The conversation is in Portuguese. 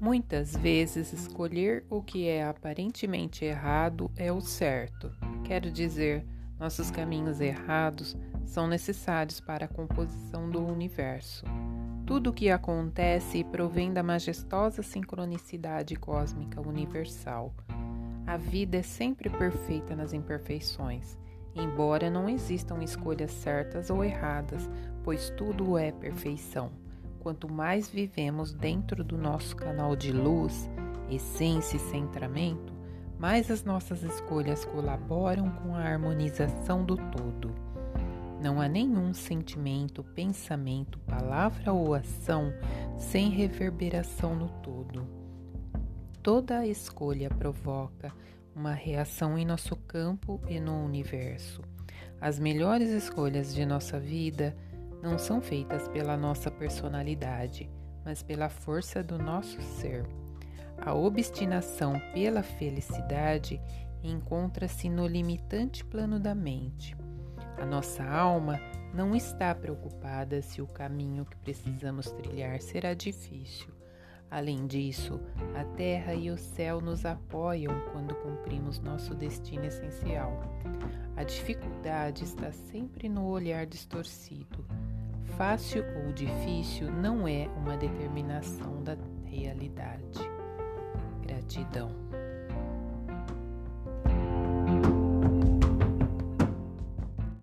Muitas vezes, escolher o que é aparentemente errado é o certo. Quero dizer, nossos caminhos errados são necessários para a composição do universo. Tudo o que acontece provém da majestosa sincronicidade cósmica universal. A vida é sempre perfeita nas imperfeições, embora não existam escolhas certas ou erradas, pois tudo é perfeição. Quanto mais vivemos dentro do nosso canal de luz, essência e centramento, mais as nossas escolhas colaboram com a harmonização do todo. Não há nenhum sentimento, pensamento, palavra ou ação sem reverberação no todo. Toda escolha provoca uma reação em nosso campo e no universo. As melhores escolhas de nossa vida não são feitas pela nossa personalidade, mas pela força do nosso ser. A obstinação pela felicidade encontra-se no limitante plano da mente. A nossa alma não está preocupada se o caminho que precisamos trilhar será difícil. Além disso, a terra e o céu nos apoiam quando cumprimos nosso destino essencial. A dificuldade está sempre no olhar distorcido. Fácil ou difícil não é uma determinação da realidade. Gratidão.